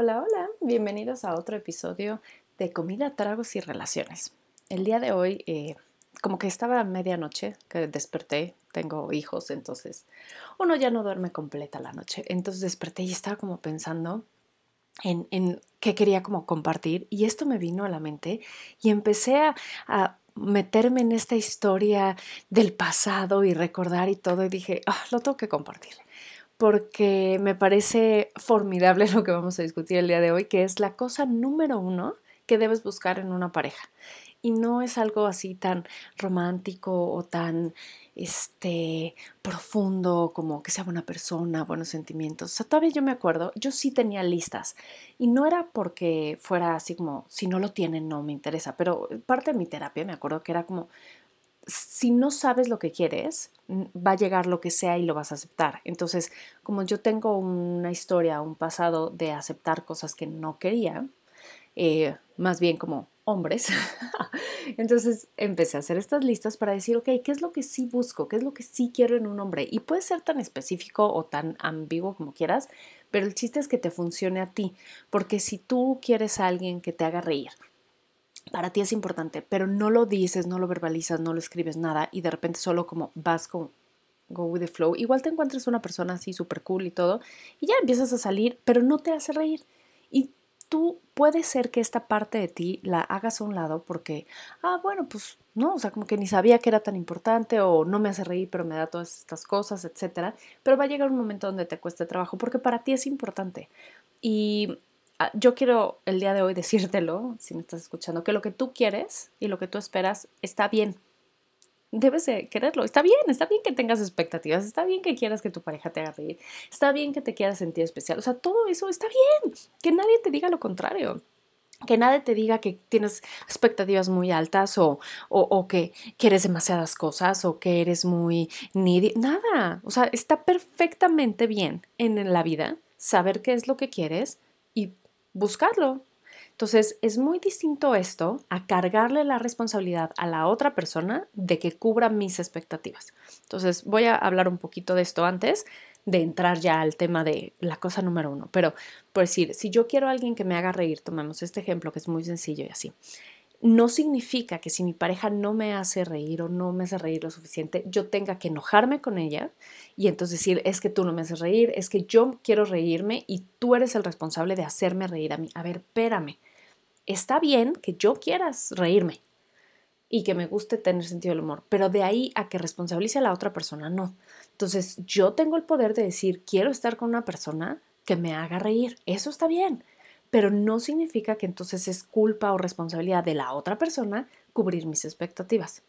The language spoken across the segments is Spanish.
Hola, hola, bienvenidos a otro episodio de Comida, Tragos y Relaciones. El día de hoy, eh, como que estaba a medianoche que desperté, tengo hijos, entonces uno ya no duerme completa la noche. Entonces desperté y estaba como pensando en, en qué quería como compartir y esto me vino a la mente y empecé a, a meterme en esta historia del pasado y recordar y todo y dije, ah, lo tengo que compartir porque me parece formidable lo que vamos a discutir el día de hoy, que es la cosa número uno que debes buscar en una pareja. Y no es algo así tan romántico o tan este, profundo como que sea buena persona, buenos sentimientos. O sea, todavía yo me acuerdo, yo sí tenía listas y no era porque fuera así como, si no lo tienen, no me interesa, pero parte de mi terapia me acuerdo que era como, si no sabes lo que quieres, va a llegar lo que sea y lo vas a aceptar. Entonces, como yo tengo una historia, un pasado de aceptar cosas que no quería, eh, más bien como hombres, entonces empecé a hacer estas listas para decir, ok, ¿qué es lo que sí busco? ¿Qué es lo que sí quiero en un hombre? Y puede ser tan específico o tan ambiguo como quieras, pero el chiste es que te funcione a ti, porque si tú quieres a alguien que te haga reír, para ti es importante, pero no lo dices, no lo verbalizas, no lo escribes nada y de repente solo como vas con go with the flow, igual te encuentras una persona así súper cool y todo y ya empiezas a salir, pero no te hace reír. Y tú puede ser que esta parte de ti la hagas a un lado porque, ah, bueno, pues no, o sea, como que ni sabía que era tan importante o no me hace reír, pero me da todas estas cosas, etcétera. Pero va a llegar un momento donde te cueste trabajo porque para ti es importante. Y yo quiero el día de hoy decírtelo, si me estás escuchando, que lo que tú quieres y lo que tú esperas está bien. Debes de quererlo. Está bien, está bien que tengas expectativas, está bien que quieras que tu pareja te haga reír, está bien que te quieras sentir especial. O sea, todo eso está bien. Que nadie te diga lo contrario que nadie te diga que tienes expectativas muy altas o, o, o, que quieres demasiadas cosas o que eres muy needy. Nada. O sea, está perfectamente bien en la vida saber qué es lo que quieres y buscarlo. Entonces, es muy distinto esto a cargarle la responsabilidad a la otra persona de que cubra mis expectativas. Entonces, voy a hablar un poquito de esto antes de entrar ya al tema de la cosa número uno. Pero, por decir, si yo quiero a alguien que me haga reír, tomemos este ejemplo que es muy sencillo y así no significa que si mi pareja no me hace reír o no me hace reír lo suficiente, yo tenga que enojarme con ella y entonces decir, es que tú no me haces reír, es que yo quiero reírme y tú eres el responsable de hacerme reír a mí. A ver, espérame. Está bien que yo quieras reírme y que me guste tener sentido del humor, pero de ahí a que responsabilice a la otra persona, no. Entonces, yo tengo el poder de decir, quiero estar con una persona que me haga reír. Eso está bien pero no significa que entonces es culpa o responsabilidad de la otra persona cubrir mis expectativas.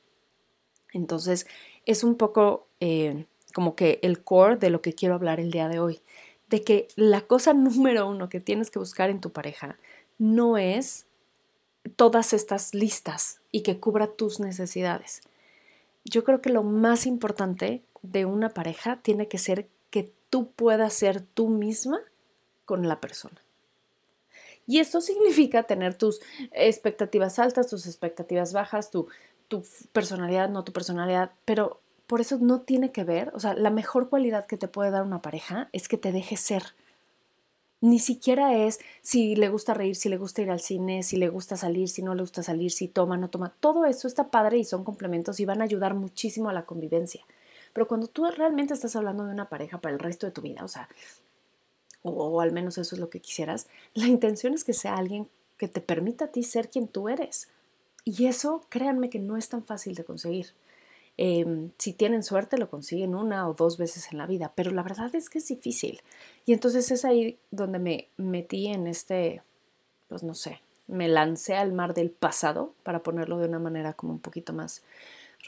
Entonces, es un poco eh, como que el core de lo que quiero hablar el día de hoy, de que la cosa número uno que tienes que buscar en tu pareja no es todas estas listas y que cubra tus necesidades. Yo creo que lo más importante de una pareja tiene que ser que tú puedas ser tú misma con la persona. Y esto significa tener tus expectativas altas, tus expectativas bajas, tu, tu personalidad, no tu personalidad, pero por eso no tiene que ver, o sea, la mejor cualidad que te puede dar una pareja es que te deje ser. Ni siquiera es si le gusta reír, si le gusta ir al cine, si le gusta salir, si no le gusta salir, si toma, no toma. Todo eso está padre y son complementos y van a ayudar muchísimo a la convivencia. Pero cuando tú realmente estás hablando de una pareja para el resto de tu vida, o sea, o, al menos eso es lo que quisieras, la intención es que sea alguien que te permita a ti ser quien tú eres. Y eso, créanme que no es tan fácil de conseguir. Em, si tienen suerte, lo consiguen una o dos veces en la vida, pero la verdad es que es difícil. Y entonces es ahí donde me metí en este, pues no sé, me lancé al mar del pasado, para ponerlo de una manera como un poquito más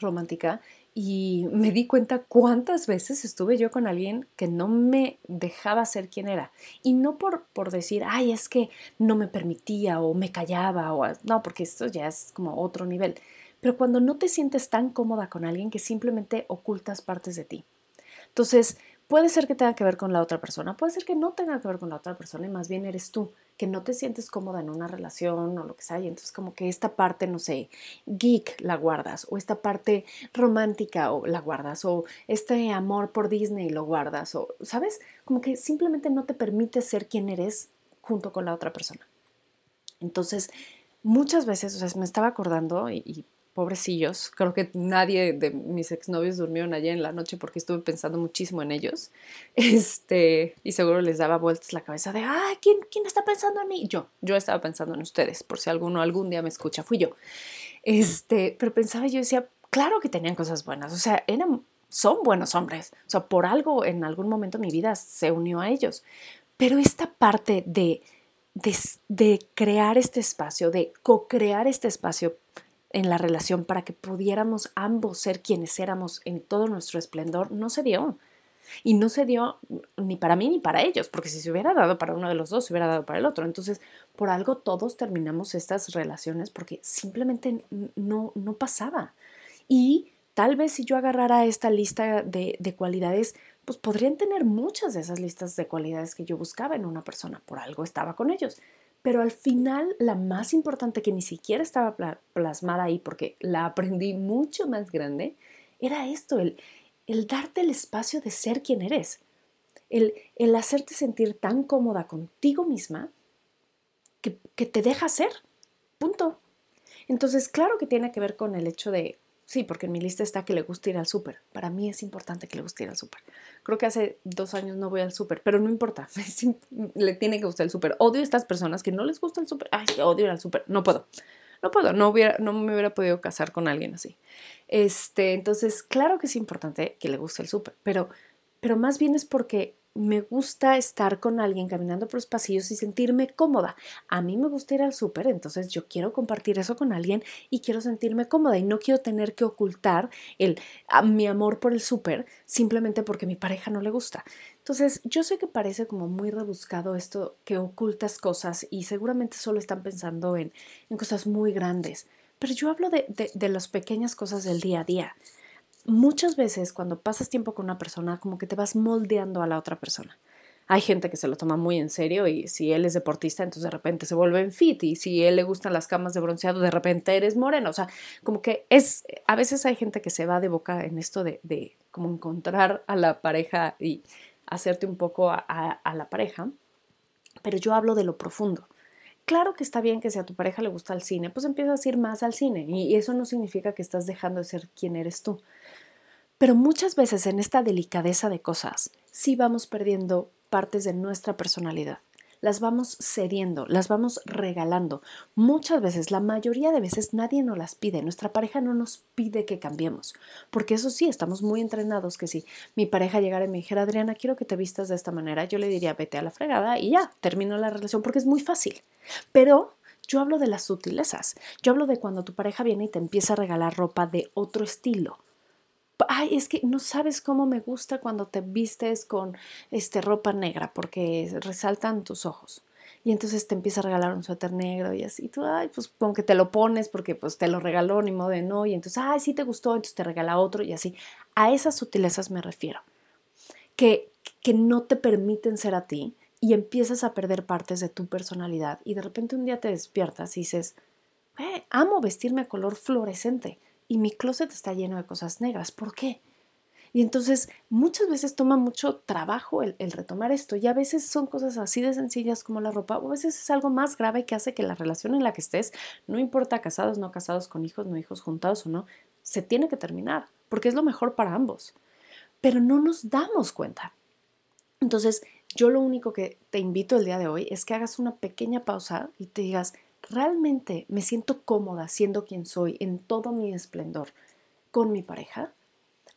romántica, y me di cuenta cuántas veces estuve yo con alguien que no me dejaba ser quien era. Y no por, por decir, ay, es que no me permitía o me callaba o no, porque esto ya es como otro nivel. Pero cuando no te sientes tan cómoda con alguien que simplemente ocultas partes de ti. Entonces, puede ser que tenga que ver con la otra persona, puede ser que no tenga que ver con la otra persona y más bien eres tú que no te sientes cómoda en una relación o lo que sea, y entonces como que esta parte, no sé, geek la guardas, o esta parte romántica o la guardas, o este amor por Disney lo guardas, o, ¿sabes? Como que simplemente no te permite ser quien eres junto con la otra persona. Entonces, muchas veces, o sea, me estaba acordando y, pobrecillos, creo que nadie de mis exnovios durmieron ayer en la noche porque estuve pensando muchísimo en ellos. Este, y seguro les daba vueltas la cabeza de, ay, ¿quién, ¿quién está pensando en mí? Yo, yo estaba pensando en ustedes, por si alguno algún día me escucha, fui yo. Este, pero pensaba yo decía, claro que tenían cosas buenas, o sea, eran, son buenos hombres, o sea, por algo en algún momento mi vida se unió a ellos. Pero esta parte de de, crear este espacio, de co-crear este espacio en la relación para que pudiéramos ambos ser quienes éramos en todo nuestro esplendor, no se dio. Y no se dio ni para mí ni para ellos, porque si se hubiera dado para uno de los dos, se hubiera dado para el otro. Entonces, por algo todos terminamos estas relaciones porque simplemente no, no pasaba. Y tal vez si yo agarrara esta lista de, de cualidades, pues podrían tener muchas de esas listas de cualidades que yo buscaba en una persona, por algo estaba con ellos. Pero al final, la más importante que ni siquiera estaba plasmada ahí, porque la aprendí mucho más grande, era esto, el, el darte el espacio de ser quien eres, el, el hacerte sentir tan cómoda contigo misma que, que te deja ser, punto. Entonces, claro que tiene que ver con el hecho de Sí, porque en mi lista está que le gusta ir al súper. Para mí es importante que le guste ir al súper. Creo que hace dos años no voy al súper, pero no importa. le tiene que gustar el súper. Odio a estas personas que no les gusta el súper. Ay, odio ir al súper. No puedo. No puedo. No, hubiera, no me hubiera podido casar con alguien así. Este, entonces, claro que es importante que le guste el súper, pero, pero más bien es porque me gusta estar con alguien caminando por los pasillos y sentirme cómoda. A mí me gusta ir al súper, entonces yo quiero compartir eso con alguien y quiero sentirme cómoda y no quiero tener que ocultar el, mi amor por el súper simplemente porque mi pareja no le gusta. Entonces, yo sé que parece como muy rebuscado esto que ocultas cosas y seguramente solo están pensando en, en cosas muy grandes, pero yo hablo de, de las pequeñas cosas del día a día muchas veces cuando pasas tiempo con una persona, como que te vas moldeando a la otra persona. Hay gente que se lo toma muy en serio y si él es deportista, entonces de repente se vuelve en fit y si él le gustan las camas de bronceado, de repente eres moreno. O sea, como que es, a veces hay gente que se va de boca en esto de, de como encontrar a la pareja y hacerte un poco a, a la pareja, pero yo hablo de lo profundo. Claro que está bien que si a tu pareja le gusta el cine, pues empiezas a ir más al cine y eso no significa que estás dejando de ser quien eres tú. Pero muchas veces en esta delicadeza de cosas sí vamos perdiendo partes de nuestra personalidad. Las vamos cediendo, las vamos regalando. Muchas veces, la mayoría de veces nadie nos las pide. Nuestra pareja no nos pide que cambiemos. Porque eso sí, estamos muy entrenados que si mi pareja llegara y me dijera, Adriana, quiero que te vistas de esta manera, yo le diría, vete a la fregada y ya, termino la relación porque es muy fácil. Pero yo hablo de las sutilezas. Yo hablo de cuando tu pareja viene y te empieza a regalar ropa de otro estilo ay, es que no sabes cómo me gusta cuando te vistes con este, ropa negra porque resaltan tus ojos. Y entonces te empieza a regalar un suéter negro y así, tú, ay, pues como que te lo pones porque pues te lo regaló, ni modo de no, y entonces, ay, sí te gustó, entonces te regala otro y así. A esas sutilezas me refiero, que, que no te permiten ser a ti y empiezas a perder partes de tu personalidad y de repente un día te despiertas y dices, eh, amo vestirme a color fluorescente y mi closet está lleno de cosas negras. ¿Por qué? Y entonces muchas veces toma mucho trabajo el, retomar esto y a veces son cosas así de sencillas como la ropa o a veces es algo más grave que hace que la relación en la que estés, no importa casados, no casados, con hijos, no hijos juntados o no, se tiene que terminar porque es lo mejor para ambos. Pero no nos damos cuenta. Entonces yo lo único que te invito el día de hoy es que hagas una pequeña pausa y te digas, ¿realmente me siento cómoda siendo quien soy en todo mi esplendor con mi pareja?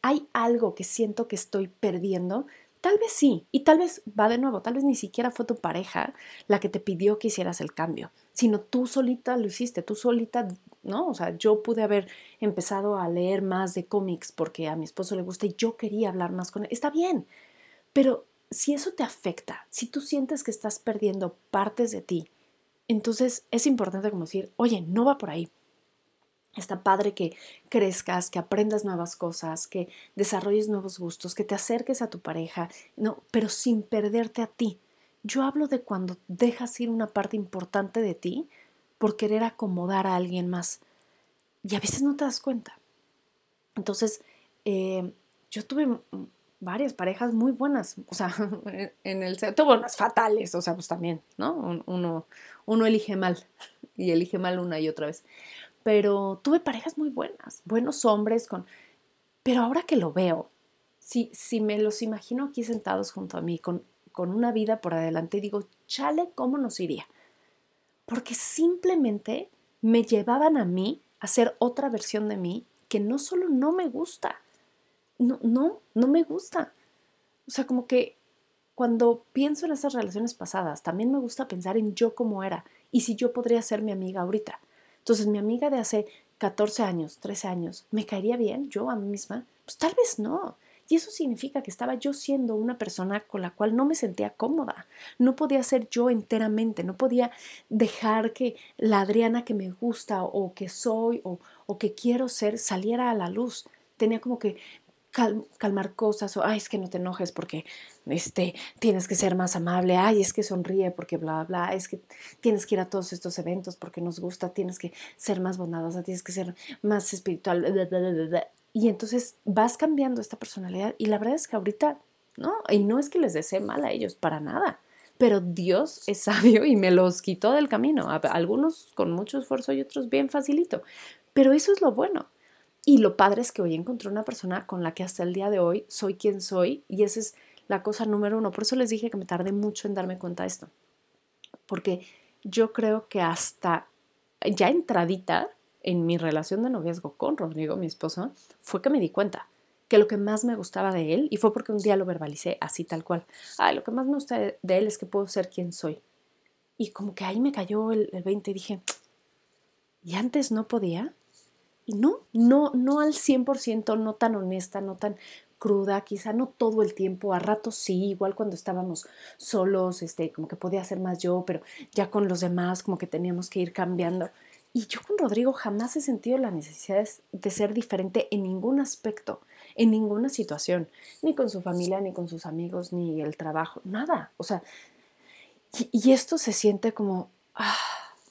¿Hay algo que siento que estoy perdiendo? Tal vez sí, y tal vez va de nuevo, tal vez ni siquiera fue tu pareja la que te pidió que hicieras el cambio, sino tú solita lo hiciste, tú solita, ¿no? O sea, yo pude haber empezado a leer más de cómics porque a mi esposo le gusta y yo quería hablar más con él. Está bien, pero si eso te afecta, si tú sientes que estás perdiendo partes de ti entonces es importante como decir, oye, no va por ahí. Está padre que crezcas, que aprendas nuevas cosas, que desarrolles nuevos gustos, que te acerques a tu pareja, no, pero sin perderte a ti. Yo hablo de cuando dejas ir una parte importante de ti por querer acomodar a alguien más. Y a veces no te das cuenta. Entonces, eh, yo tuve varias parejas muy buenas, o sea, en el tuvo unas fatales, o sea, pues también, ¿no? Uno, uno elige mal y elige mal una y otra vez. Pero tuve parejas muy buenas, buenos hombres con... Pero ahora que lo veo, si, si me los imagino aquí sentados junto a mí, con, con una vida por adelante, digo, chale, ¿cómo nos iría? Porque simplemente me llevaban a mí a ser otra versión de mí que no solo no me gusta, no, no, no me gusta. O sea, como que cuando pienso en esas relaciones pasadas, también me gusta pensar en yo como era y si yo podría ser mi amiga ahorita. Entonces, mi amiga de hace 14 años, 13 años, ¿me caería bien yo a mí misma? Pues tal vez no. Y eso significa que estaba yo siendo una persona con la cual no me sentía cómoda. No podía ser yo enteramente, no podía dejar que la Adriana que me gusta o que soy o, o que quiero ser saliera a la luz. Tenía como que calmar cosas o, ay, es que no te enojes porque este, tienes que ser más amable, ay, es que sonríe porque bla, bla, es que tienes que ir a todos estos eventos porque nos gusta, tienes que ser más bondadosa, tienes que ser más espiritual, y entonces vas cambiando esta personalidad y la verdad es que ahorita, no, y no es que les desee mal a ellos, para nada, pero Dios es sabio y me los quitó del camino, algunos con mucho esfuerzo y otros bien facilito, pero eso es lo bueno y lo padre es que hoy encontré una persona con la que hasta el día de hoy soy quien soy y esa es la cosa número uno. Por eso les dije que me tardé mucho en darme cuenta de esto. Porque yo creo que hasta ya entradita en mi relación de noviazgo con Rodrigo, mi esposo, fue que me di cuenta que lo que más me gustaba de él, y fue porque un día lo verbalicé así tal cual, ay, lo que más me gusta de él es que puedo ser quien soy. Y como que ahí me cayó el, el 20 y dije, ¿y antes no podía? Y no, no, no al 100%, no tan honesta, no tan cruda, quizá no todo el tiempo, a ratos sí, igual cuando estábamos solos, este, como que podía ser más yo, pero ya con los demás como que teníamos que ir cambiando. Y yo con Rodrigo jamás he sentido la necesidad de ser diferente en ningún aspecto, en ninguna situación, ni con su familia, ni con sus amigos, ni el trabajo, nada. O sea, y, y esto se siente como, ah,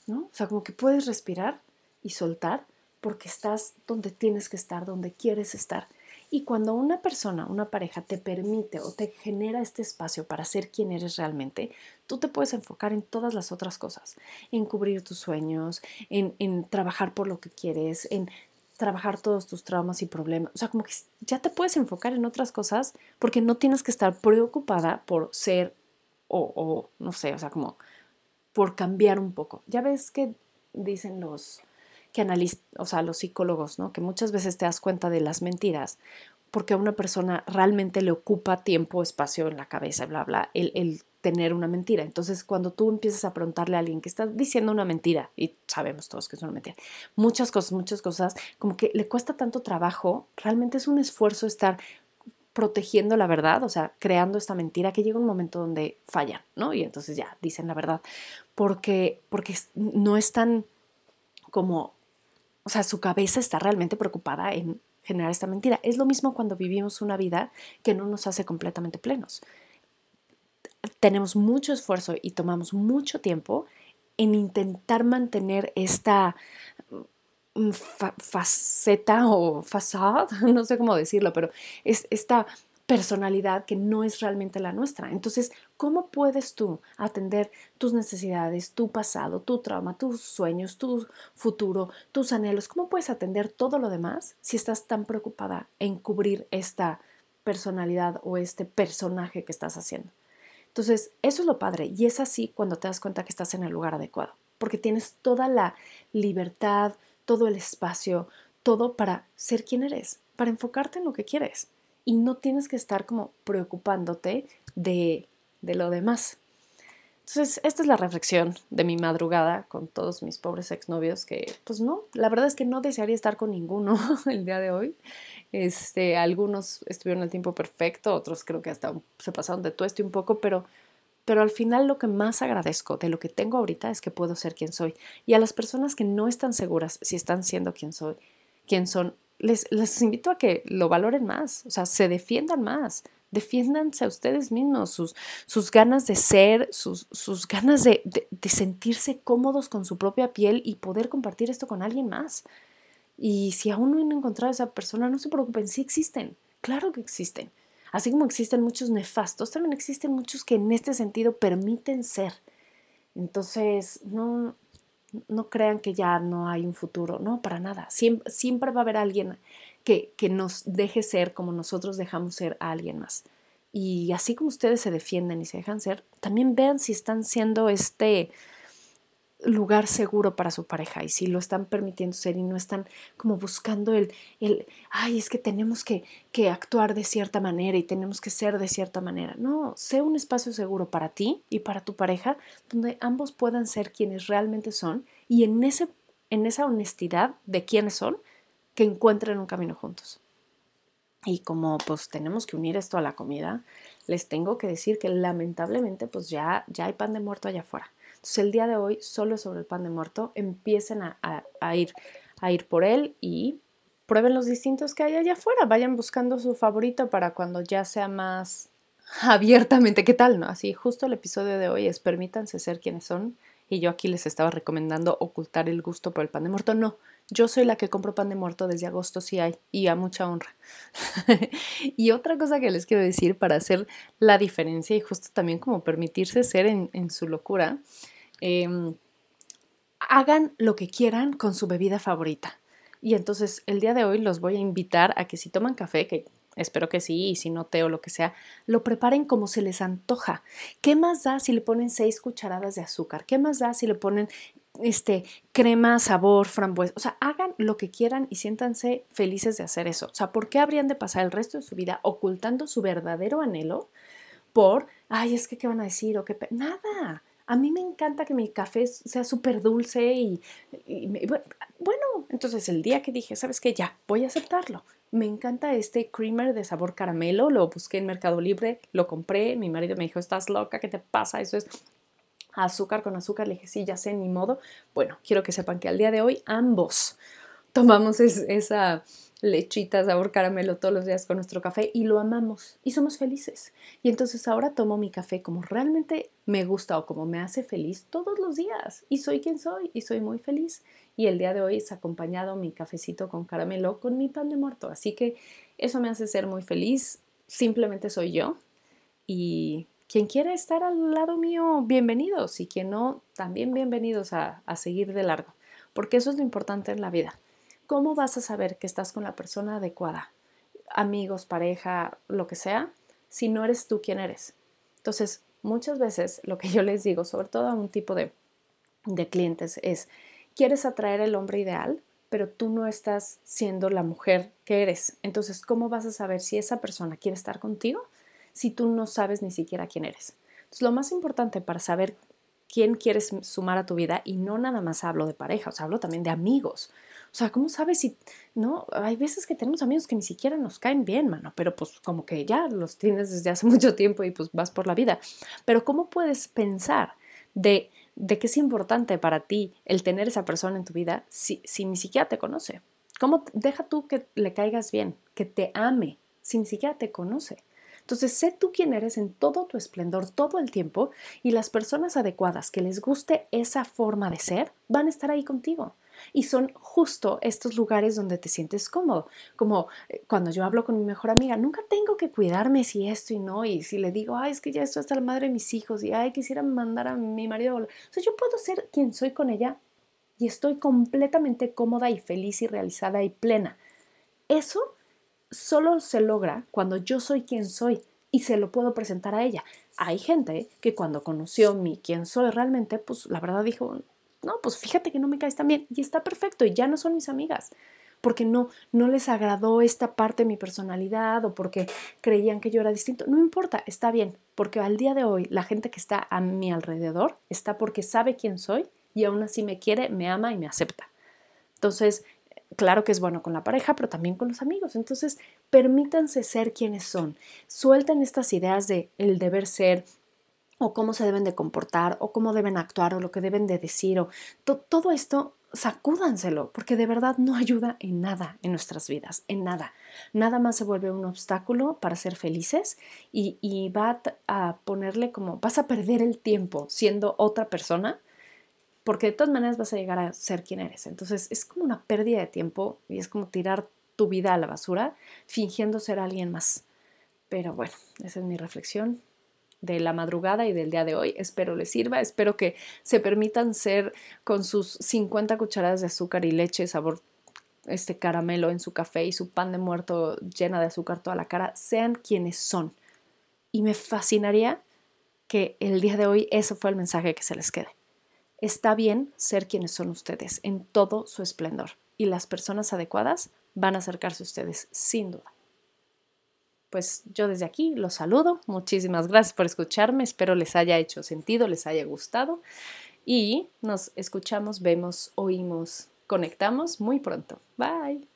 ¿no? O sea, como que puedes respirar y soltar porque estás donde tienes que estar, donde quieres estar. Y cuando una persona, una pareja te permite o te genera este espacio para ser quien eres realmente, tú te puedes enfocar en todas las otras cosas, en cubrir tus sueños, en, en trabajar por lo que quieres, en trabajar todos tus traumas y problemas. O sea, como que ya te puedes enfocar en otras cosas porque no tienes que estar preocupada por ser o, o no sé, o sea, como por cambiar un poco. Ya ves que dicen los, que analizan, o sea, los psicólogos, ¿no? Que muchas veces te das cuenta de las mentiras porque a una persona realmente le ocupa tiempo, espacio en la cabeza, bla, bla, el, el tener una mentira. Entonces, cuando tú empiezas a preguntarle a alguien que está diciendo una mentira, y sabemos todos que es una mentira, muchas cosas, muchas cosas, como que le cuesta tanto trabajo, realmente es un esfuerzo estar protegiendo la verdad, o sea, creando esta mentira que llega un momento donde fallan, ¿no? Y entonces ya dicen la verdad, porque, porque no es tan como o sea, su cabeza está realmente preocupada en generar esta mentira. Es lo mismo cuando vivimos una vida que no nos hace completamente plenos. Tenemos mucho esfuerzo y tomamos mucho tiempo en intentar mantener esta mm, faceta o fasad, no sé cómo decirlo, pero es esta personalidad que no es realmente la nuestra. Entonces, ¿cómo puedes tú atender tus necesidades, tu pasado, tu trauma, tus sueños, tu futuro, tus anhelos? ¿Cómo puedes atender todo lo demás si estás tan preocupada en cubrir esta personalidad o este personaje que estás haciendo? Entonces, eso es lo padre y es así cuando te das cuenta que estás en el lugar adecuado, porque tienes toda la libertad, todo el espacio, todo para ser quien eres, para enfocarte en lo que quieres y no tienes que estar como preocupándote de, de lo demás. Entonces, esta es la reflexión de mi madrugada con todos mis pobres exnovios que, pues no, la verdad es que no desearía estar con ninguno el día de hoy. Este, algunos estuvieron el tiempo perfecto, otros creo que hasta se pasaron de tueste un poco, pero, pero al final lo que más agradezco de lo que tengo ahorita es que puedo ser quien soy. Y a las personas que no están seguras si están siendo quien soy, quién son, les, invito a que lo valoren más, o sea, se defiendan más, defiéndanse a ustedes mismos, sus, sus ganas de ser, sus, sus ganas de, de, sentirse cómodos con su propia piel y poder compartir esto con alguien más. Y si aún no han encontrado a esa persona, no se preocupen, sí existen, claro que existen. Así como existen muchos nefastos, también existen muchos que en este sentido permiten ser. Entonces, no, no crean que ya no hay un futuro, no, para nada. Siempre, va a haber alguien que, que nos deje ser como nosotros dejamos ser a alguien más. Y así como ustedes se defienden y se dejan ser, también vean si están siendo este lugar seguro para su pareja y si lo están permitiendo ser y no están como buscando el, el ay, es que tenemos que, que actuar de cierta manera y tenemos que ser de cierta manera. No, sé un espacio seguro para ti y para tu pareja donde ambos puedan ser quienes realmente son y en, ese, en esa honestidad de quiénes son, que encuentren un camino juntos. Y como pues tenemos que unir esto a la comida, les tengo que decir que lamentablemente pues ya, ya hay pan de muerto allá afuera. Entonces el día de hoy solo sobre el pan de muerto, empiecen a, ir, a ir por él y prueben los distintos que hay allá afuera. Vayan buscando su favorito para cuando ya sea más abiertamente. ¿Qué tal? No? Así justo el episodio de hoy es permítanse ser quienes son. Y yo aquí les estaba recomendando ocultar el gusto por el pan de muerto. No, yo soy la que compro pan de muerto desde agosto, si hay, y a mucha honra. y otra cosa que les quiero decir para hacer la diferencia y justo también como permitirse ser en, su locura, em, hagan lo que quieran con su bebida favorita. Y entonces el día de hoy los voy a invitar a que si toman café, que espero que sí, y si no té o lo que sea, lo preparen como se les antoja. ¿Qué más da si le ponen seis cucharadas de azúcar? ¿Qué más da si le ponen este, crema, sabor, frambuesa. O sea, hagan lo que quieran y siéntanse felices de hacer eso. O sea, ¿por qué habrían de pasar el resto de su vida ocultando su verdadero anhelo por, ay, es que qué van a decir o qué... Nada. A mí me encanta que mi café sea súper dulce y, bueno, entonces el día que dije, ¿sabes qué? Ya, voy a aceptarlo. Me encanta este creamer de sabor caramelo, lo busqué en Mercado Libre, lo compré, mi marido me dijo, estás loca, ¿qué te pasa? Eso es azúcar con azúcar. Le dije, sí, ya sé, ni modo. Bueno, quiero que sepan que al día de hoy ambos tomamos esa lechita sabor caramelo todos los días con nuestro café y lo amamos y somos felices. Y entonces ahora tomo mi café como realmente me gusta o como me hace feliz todos los días y soy quien soy y soy muy feliz. Y el día de hoy es acompañado mi cafecito con caramelo con mi pan de muerto. Así que eso me hace ser muy feliz. Simplemente soy yo y quien quiera estar al lado mío, bienvenidos. Y quien no, también bienvenidos a, seguir de largo. Porque eso es lo importante en la vida. ¿Cómo vas a saber que estás con la persona adecuada? Amigos, pareja, lo que sea, si no eres tú quien eres. Entonces, muchas veces lo que yo les digo, sobre todo a un tipo de, de clientes, es, quieres atraer el hombre ideal, pero tú no estás siendo la mujer que eres. Entonces, ¿cómo vas a saber si esa persona quiere estar contigo si tú no sabes ni siquiera quién eres? Entonces, lo más importante para saber quién quieres sumar a tu vida, y no nada más hablo de pareja, o sea, hablo también de amigos. O sea, ¿cómo sabes si, no? Hay veces que tenemos amigos que ni siquiera nos caen bien, mano, pero pues como que ya los tienes desde hace mucho tiempo y pues vas por la vida. Pero ¿cómo puedes pensar de, de que es importante para ti el tener esa persona en tu vida si, si ni siquiera te conoce? ¿Cómo deja tú que le caigas bien, que te ame, si ni siquiera te conoce? Entonces, sé tú quién eres en todo tu esplendor todo el tiempo y las personas adecuadas que les guste esa forma de ser van a estar ahí contigo. Y son justo estos lugares donde te sientes cómodo. Como eh, cuando yo hablo con mi mejor amiga, nunca tengo que cuidarme si esto y no. Y si le digo, ay, es que ya esto está la madre de mis hijos y ay, quisiera mandar a mi marido. O sea, yo puedo ser quien soy con ella y estoy completamente cómoda y feliz y realizada y plena. Eso solo se logra cuando yo soy quien soy y se lo puedo presentar a ella. Hay gente que cuando conoció mi quién soy realmente, pues la verdad dijo, no, pues fíjate que no me caes tan bien y está perfecto y ya no son mis amigas porque no, no les agradó esta parte de mi personalidad o porque creían que yo era distinto. No importa, está bien, porque al día de hoy la gente que está a mi alrededor está porque sabe quién soy y aún así me quiere, me ama y me acepta. Entonces, claro que es bueno con la pareja, pero también con los amigos. Entonces, permítanse ser quienes son. Suelten estas ideas de el deber ser o cómo se deben de comportar o cómo deben actuar o lo que deben de decir o todo esto sacúdanselo porque de verdad no ayuda en nada en nuestras vidas, en nada. Nada más se vuelve un obstáculo para ser felices y, y va a ponerle como vas a perder el tiempo siendo otra persona porque de todas maneras vas a llegar a ser quien eres. Entonces es como una pérdida de tiempo y es como tirar tu vida a la basura fingiendo ser alguien más. Pero bueno, esa es mi reflexión de la madrugada y del día de hoy. Espero les sirva, espero que se permitan ser con sus 50 cucharadas de azúcar y leche, sabor este caramelo en su café y su pan de muerto llena de azúcar toda la cara, sean quienes son. Y me fascinaría que el día de hoy eso fue el mensaje que se les quede. Está bien ser quienes son ustedes en todo su esplendor y las personas adecuadas van a acercarse a ustedes sin duda. Pues yo desde aquí los saludo, muchísimas gracias por escucharme, espero les haya hecho sentido, les haya gustado y nos escuchamos, vemos, oímos, conectamos muy pronto. Bye.